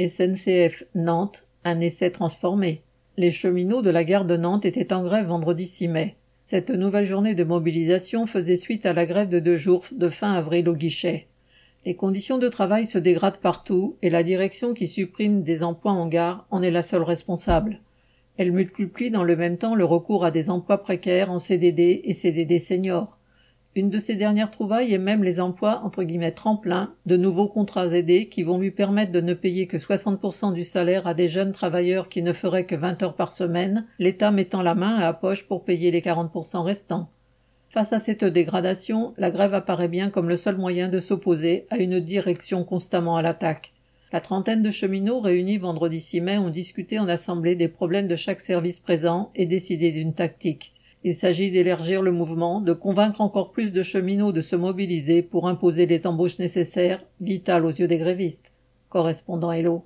SNCF Nantes, un essai transformé. Les cheminots de la gare de Nantes étaient en grève vendredi 6 mai. Cette nouvelle journée de mobilisation faisait suite à la grève de deux jours de fin avril au guichet. Les conditions de travail se dégradent partout et la direction qui supprime des emplois en gare en est la seule responsable. Elle multiplie dans le même temps le recours à des emplois précaires en CDD et CDD seniors. Une de ses dernières trouvailles est même les emplois entre guillemets tremplins, de nouveaux contrats aidés qui vont lui permettre de ne payer que 60% du salaire à des jeunes travailleurs qui ne feraient que 20 heures par semaine, l'État mettant la main à la poche pour payer les 40% restants. Face à cette dégradation, la grève apparaît bien comme le seul moyen de s'opposer à une direction constamment à l'attaque. La trentaine de cheminots réunis vendredi 6 mai ont discuté en assemblée des problèmes de chaque service présent et décidé d'une tactique. Il s'agit d'élargir le mouvement, de convaincre encore plus de cheminots de se mobiliser pour imposer les embauches nécessaires, vitales aux yeux des grévistes. Correspondant Hello.